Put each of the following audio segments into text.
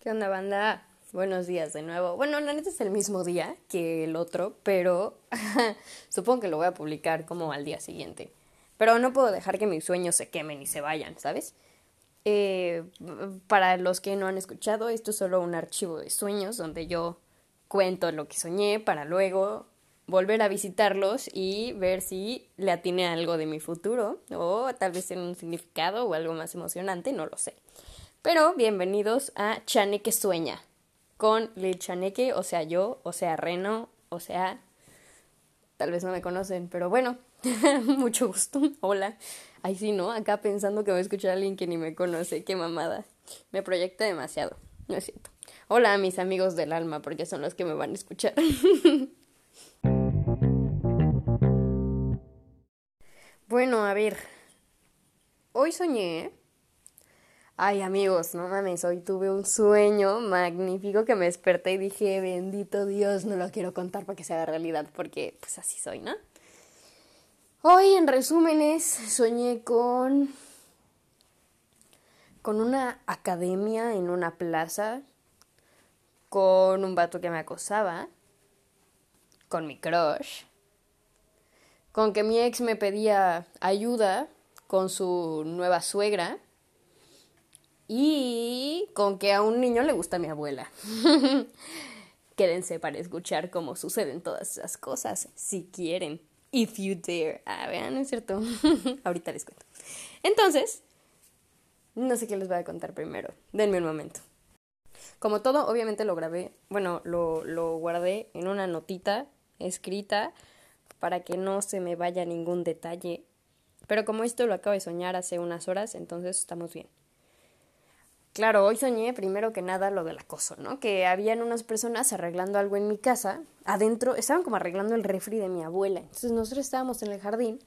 ¿Qué onda, banda? Buenos días de nuevo. Bueno, la neta es el mismo día que el otro, pero supongo que lo voy a publicar como al día siguiente. Pero no puedo dejar que mis sueños se quemen y se vayan, ¿sabes? Eh, para los que no han escuchado, esto es solo un archivo de sueños donde yo cuento lo que soñé para luego volver a visitarlos y ver si le atiné algo de mi futuro o tal vez en un significado o algo más emocionante, no lo sé. Pero bienvenidos a Chaneque Sueña con Lil Chaneque, o sea yo, o sea Reno, o sea... Tal vez no me conocen, pero bueno, mucho gusto. Hola. Ay, sí, ¿no? Acá pensando que voy a escuchar a alguien que ni me conoce. Qué mamada. Me proyecta demasiado. No es cierto. Hola a mis amigos del alma, porque son los que me van a escuchar. bueno, a ver. Hoy soñé Ay amigos, no mames, hoy tuve un sueño magnífico que me desperté y dije, bendito Dios, no lo quiero contar para que se haga realidad, porque pues así soy, ¿no? Hoy en resúmenes soñé con con una academia en una plaza, con un vato que me acosaba, con mi crush, con que mi ex me pedía ayuda con su nueva suegra y con que a un niño le gusta mi abuela. Quédense para escuchar cómo suceden todas esas cosas, si quieren. If you dare. Ah, vean, es cierto. Ahorita les cuento. Entonces, no sé qué les voy a contar primero. Denme un momento. Como todo, obviamente lo grabé, bueno, lo, lo guardé en una notita escrita para que no se me vaya ningún detalle. Pero como esto lo acabo de soñar hace unas horas, entonces estamos bien. Claro, hoy soñé primero que nada lo del acoso, ¿no? Que habían unas personas arreglando algo en mi casa, adentro, estaban como arreglando el refri de mi abuela. Entonces nosotros estábamos en el jardín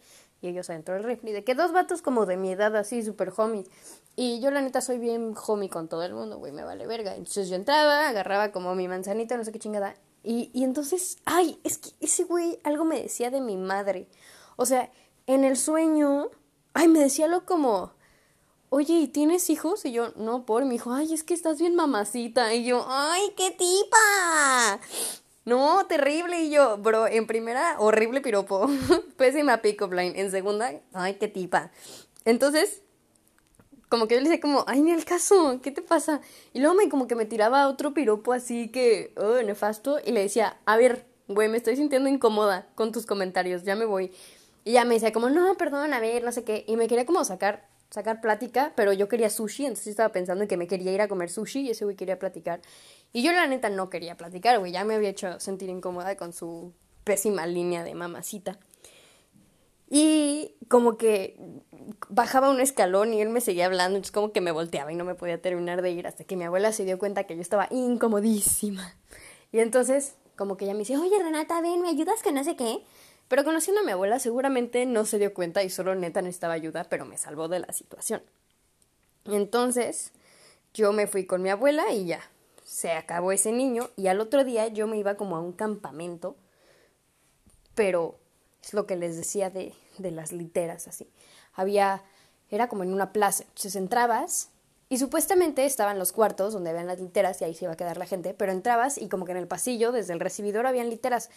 y ellos adentro del refri, de que dos vatos como de mi edad, así, súper homies. Y yo la neta soy bien homie con todo el mundo, güey, me vale verga. Entonces yo entraba, agarraba como mi manzanita, no sé qué chingada. Y, y entonces, ay, es que ese güey algo me decía de mi madre. O sea, en el sueño, ay, me decía algo como oye, ¿y tienes hijos? Y yo, no, por, mi dijo, ay, es que estás bien mamacita. Y yo, ay, qué tipa. No, terrible. Y yo, bro, en primera, horrible piropo. Pésima pick-up line. En segunda, ay, qué tipa. Entonces, como que yo le decía como, ay, ni el caso, ¿qué te pasa? Y luego me como que me tiraba otro piropo así que, oh, nefasto. Y le decía, a ver, güey, me estoy sintiendo incómoda con tus comentarios, ya me voy. Y ya me decía como, no, perdón, a ver, no sé qué. Y me quería como sacar sacar plática, pero yo quería sushi, entonces estaba pensando en que me quería ir a comer sushi y ese güey quería platicar. Y yo la neta no quería platicar, güey, ya me había hecho sentir incómoda con su pésima línea de mamacita. Y como que bajaba un escalón y él me seguía hablando, entonces como que me volteaba y no me podía terminar de ir hasta que mi abuela se dio cuenta que yo estaba incomodísima. Y entonces como que ella me dice, oye Renata, ven, ¿me ayudas que no sé qué? Pero conociendo a mi abuela seguramente no se dio cuenta y solo neta necesitaba ayuda, pero me salvó de la situación. Entonces yo me fui con mi abuela y ya, se acabó ese niño y al otro día yo me iba como a un campamento, pero es lo que les decía de, de las literas así. Había, era como en una plaza, entonces entrabas y supuestamente estaban los cuartos donde habían las literas y ahí se iba a quedar la gente, pero entrabas y como que en el pasillo, desde el recibidor, habían literas,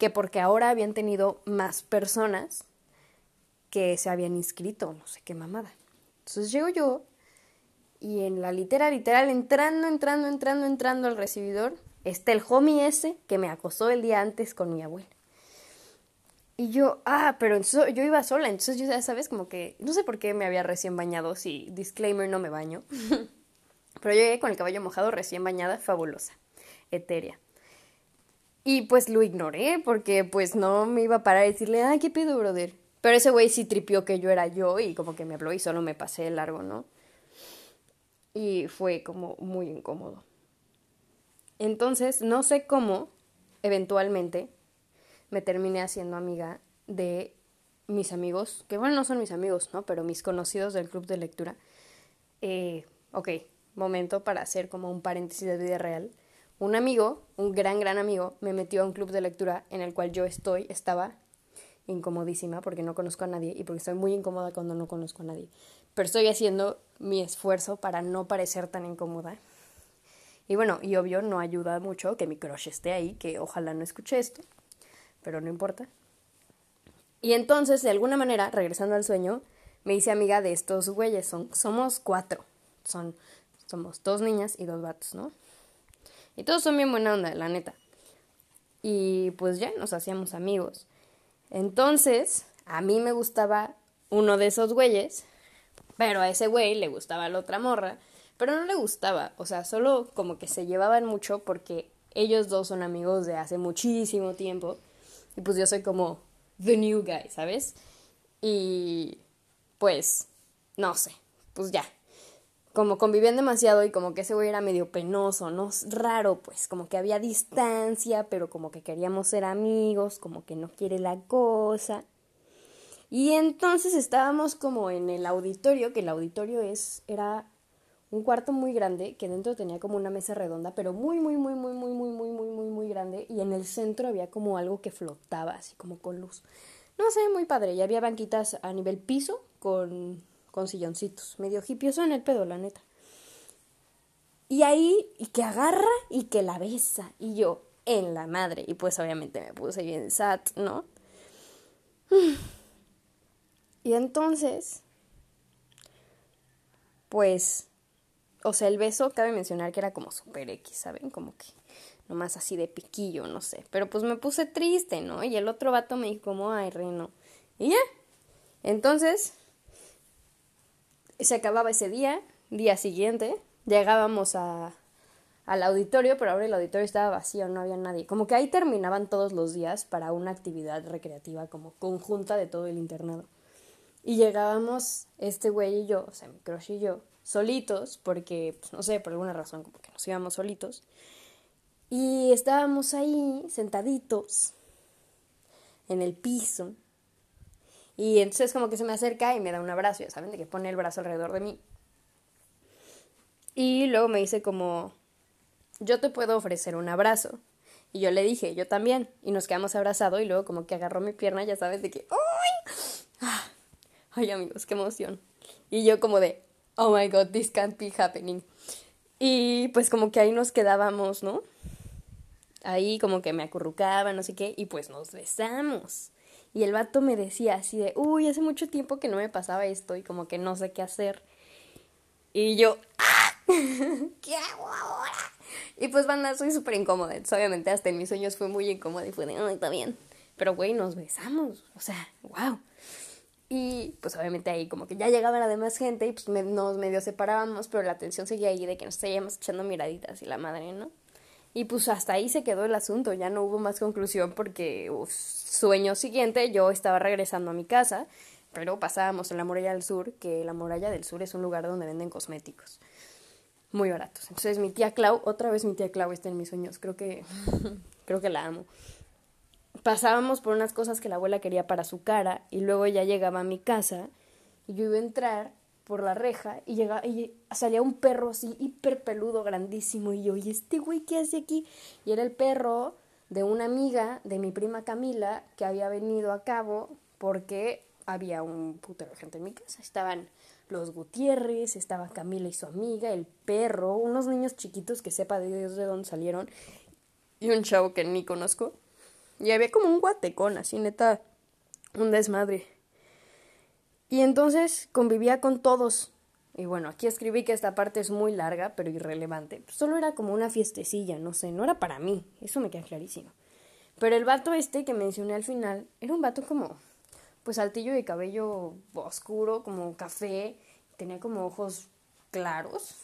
que porque ahora habían tenido más personas que se habían inscrito, no sé qué mamada. Entonces llego yo y en la litera literal, entrando, entrando, entrando, entrando al recibidor, está el homie ese que me acosó el día antes con mi abuela. Y yo, ah, pero yo iba sola, entonces ya sabes, como que, no sé por qué me había recién bañado, si disclaimer no me baño, pero yo llegué con el cabello mojado recién bañada, fabulosa, etérea. Y pues lo ignoré porque pues no me iba a parar a decirle, ah, ¿qué pido, brother? Pero ese güey sí tripió que yo era yo y como que me habló y solo me pasé el largo, ¿no? Y fue como muy incómodo. Entonces, no sé cómo, eventualmente, me terminé haciendo amiga de mis amigos, que bueno, no son mis amigos, ¿no? Pero mis conocidos del club de lectura. Eh, ok, momento para hacer como un paréntesis de vida real. Un amigo, un gran, gran amigo, me metió a un club de lectura en el cual yo estoy, estaba incomodísima porque no conozco a nadie y porque estoy muy incómoda cuando no conozco a nadie. Pero estoy haciendo mi esfuerzo para no parecer tan incómoda. Y bueno, y obvio no ayuda mucho que mi crush esté ahí, que ojalá no escuche esto, pero no importa. Y entonces, de alguna manera, regresando al sueño, me hice amiga de estos güeyes. Son, somos cuatro. Son, somos dos niñas y dos vatos, ¿no? Y todos son bien buena onda, la neta. Y pues ya nos hacíamos amigos. Entonces, a mí me gustaba uno de esos güeyes, pero a ese güey le gustaba la otra morra, pero no le gustaba, o sea, solo como que se llevaban mucho porque ellos dos son amigos de hace muchísimo tiempo y pues yo soy como the new guy, ¿sabes? Y pues, no sé, pues ya. Como convivían demasiado y como que ese güey era medio penoso, ¿no? Raro, pues, como que había distancia, pero como que queríamos ser amigos, como que no quiere la cosa. Y entonces estábamos como en el auditorio, que el auditorio es, era un cuarto muy grande, que dentro tenía como una mesa redonda, pero muy, muy, muy, muy, muy, muy, muy, muy, muy, muy grande. Y en el centro había como algo que flotaba, así como con luz. No sé, muy padre. Y había banquitas a nivel piso con, con silloncitos. Medio hipioso en el pedo, la neta. Y ahí, y que agarra y que la besa. Y yo, en la madre. Y pues obviamente me puse bien sat, ¿no? Y entonces, pues, o sea, el beso, cabe mencionar que era como super X, ¿saben? Como que nomás así de piquillo, no sé. Pero pues me puse triste, ¿no? Y el otro vato me dijo como, ay, reino. Y ya. Entonces, se acababa ese día, día siguiente, llegábamos a, al auditorio, pero ahora el auditorio estaba vacío, no había nadie. Como que ahí terminaban todos los días para una actividad recreativa como conjunta de todo el internado. Y llegábamos este güey y yo, o sea, mi crush y yo, solitos, porque, pues, no sé, por alguna razón, como que nos íbamos solitos. Y estábamos ahí sentaditos en el piso. Y entonces como que se me acerca y me da un abrazo, ya saben, de que pone el brazo alrededor de mí. Y luego me dice como, yo te puedo ofrecer un abrazo. Y yo le dije, yo también. Y nos quedamos abrazados y luego como que agarró mi pierna, ya sabes, de que, ¡ay! Ah, ay amigos, qué emoción. Y yo como de, oh my god, this can't be happening. Y pues como que ahí nos quedábamos, ¿no? Ahí como que me acurrucaba, no sé qué, y pues nos besamos. Y el vato me decía así de, uy, hace mucho tiempo que no me pasaba esto y como que no sé qué hacer. Y yo, ¡ah! ¿Qué hago ahora? Y pues, banda, soy súper incómoda. obviamente, hasta en mis sueños fue muy incómoda y fue de, ay, está bien. Pero, güey, nos besamos. O sea, wow. Y pues obviamente ahí como que ya llegaba la demás gente y pues nos medio separábamos, pero la atención seguía ahí de que nos seguíamos echando miraditas y la madre, ¿no? Y pues hasta ahí se quedó el asunto, ya no hubo más conclusión porque sueño siguiente yo estaba regresando a mi casa, pero pasábamos en la muralla del sur, que la muralla del sur es un lugar donde venden cosméticos muy baratos. Entonces mi tía Clau, otra vez mi tía Clau está en mis sueños, creo que creo que la amo. Pasábamos por unas cosas que la abuela quería para su cara y luego ya llegaba a mi casa y yo iba a entrar por la reja y, llegaba, y salía un perro así hiper peludo, grandísimo. Y yo, ¿y este güey qué hace aquí? Y era el perro de una amiga de mi prima Camila que había venido a cabo porque había un putero de gente en mi casa. Estaban los Gutiérrez, estaba Camila y su amiga, el perro, unos niños chiquitos que sepa de Dios de dónde salieron y un chavo que ni conozco. Y había como un guatecón, así neta, un desmadre. Y entonces convivía con todos. Y bueno, aquí escribí que esta parte es muy larga, pero irrelevante. Solo era como una fiestecilla, no sé, no era para mí. Eso me queda clarísimo. Pero el vato este que mencioné al final era un vato como, pues altillo de cabello oscuro, como café, tenía como ojos claros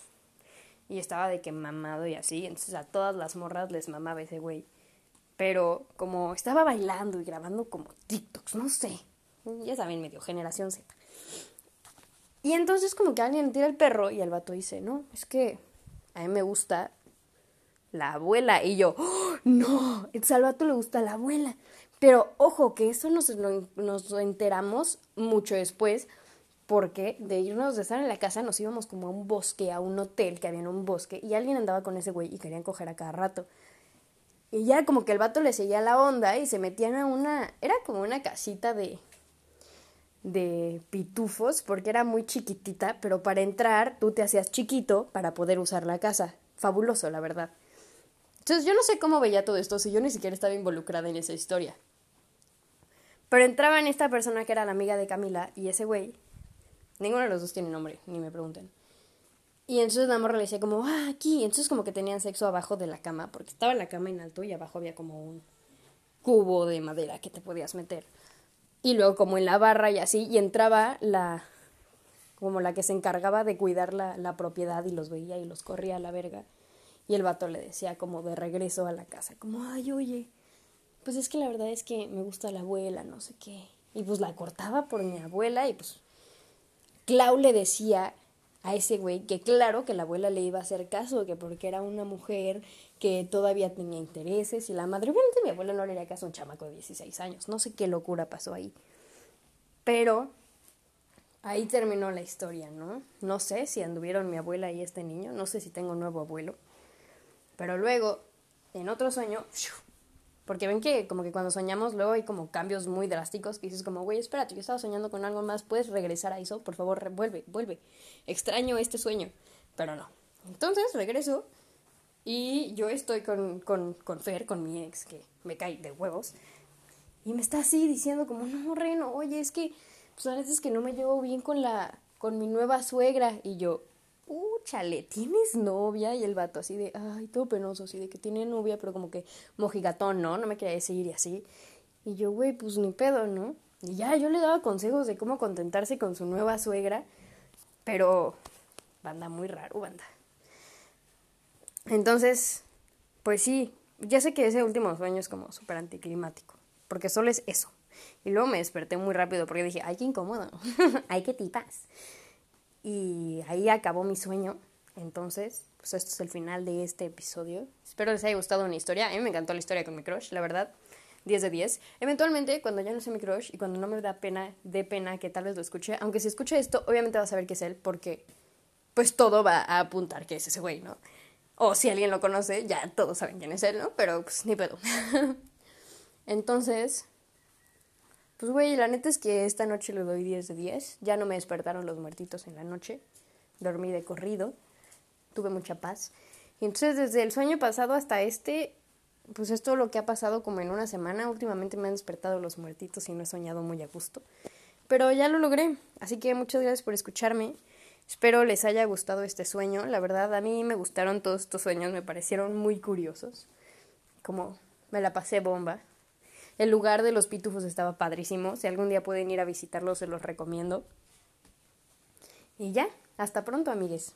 y estaba de que mamado y así. Entonces a todas las morras les mamaba ese güey. Pero como estaba bailando y grabando como TikToks, no sé. Ya saben, medio generación Z. Y entonces como que alguien tira el perro y el vato dice, no, es que a mí me gusta la abuela. Y yo, ¡Oh, no, al vato le gusta la abuela. Pero ojo, que eso nos, nos enteramos mucho después, porque de irnos de estar en la casa nos íbamos como a un bosque, a un hotel que había en un bosque, y alguien andaba con ese güey y querían coger a cada rato. Y ya como que el vato le seguía la onda y se metían a una, era como una casita de, de pitufos porque era muy chiquitita, pero para entrar tú te hacías chiquito para poder usar la casa. fabuloso, la verdad. Entonces yo no sé cómo veía todo esto si yo ni siquiera estaba involucrada en esa historia. Pero entraba en esta persona que era la amiga de Camila y ese güey, ninguno de los dos tiene nombre, ni me pregunten. Y entonces la morra le decía como, ah, aquí. Entonces como que tenían sexo abajo de la cama, porque estaba la cama en alto y abajo había como un cubo de madera que te podías meter. Y luego como en la barra y así, y entraba la, como la que se encargaba de cuidar la, la propiedad y los veía y los corría a la verga. Y el vato le decía como de regreso a la casa, como, ay, oye, pues es que la verdad es que me gusta la abuela, no sé qué. Y pues la cortaba por mi abuela y pues Clau le decía a ese güey que claro que la abuela le iba a hacer caso, que porque era una mujer que todavía tenía intereses y la madre, obviamente mi abuela no le haría caso a un chamaco de 16 años, no sé qué locura pasó ahí. Pero ahí terminó la historia, ¿no? No sé si anduvieron mi abuela y este niño, no sé si tengo un nuevo abuelo. Pero luego, en otro sueño, porque ven que como que cuando soñamos luego hay como cambios muy drásticos que dices como, güey, espérate, yo estaba soñando con algo más, ¿puedes regresar a eso? Por favor, vuelve, vuelve. Extraño este sueño. Pero no. Entonces regreso y yo estoy con, con, con Fer, con mi ex, que me cae de huevos. Y me está así diciendo como, no, Reno, oye, es que, pues a veces que no me llevo bien con la, con mi nueva suegra. Y yo, chale, ¿tienes novia? Y el vato así de, ay, todo penoso, así de que tiene novia, pero como que mojigatón, ¿no? No me quería decir y así. Y yo, güey, pues ni pedo, ¿no? Y ya, yo le daba consejos de cómo contentarse con su nueva suegra, pero banda muy raro, banda. Entonces, pues sí, ya sé que ese último sueño es como súper anticlimático, porque solo es eso. Y luego me desperté muy rápido porque dije, ay, qué incómodo, ay, qué tipas. Y ahí acabó mi sueño. Entonces, pues esto es el final de este episodio. Espero les haya gustado una historia. A me encantó la historia con mi crush, la verdad. 10 de 10. Eventualmente, cuando ya no sé mi crush y cuando no me da pena, de pena que tal vez lo escuche, aunque si escucha esto, obviamente va a saber que es él, porque pues todo va a apuntar que es ese güey, ¿no? O si alguien lo conoce, ya todos saben quién es él, ¿no? Pero pues ni pedo. Entonces, pues, güey, la neta es que esta noche le doy 10 de 10. Ya no me despertaron los muertitos en la noche. Dormí de corrido. Tuve mucha paz. Y entonces, desde el sueño pasado hasta este, pues es todo lo que ha pasado como en una semana. Últimamente me han despertado los muertitos y no he soñado muy a gusto. Pero ya lo logré. Así que muchas gracias por escucharme. Espero les haya gustado este sueño. La verdad, a mí me gustaron todos estos sueños. Me parecieron muy curiosos. Como me la pasé bomba. El lugar de los pitufos estaba padrísimo. Si algún día pueden ir a visitarlo, se los recomiendo. Y ya, hasta pronto, amigues.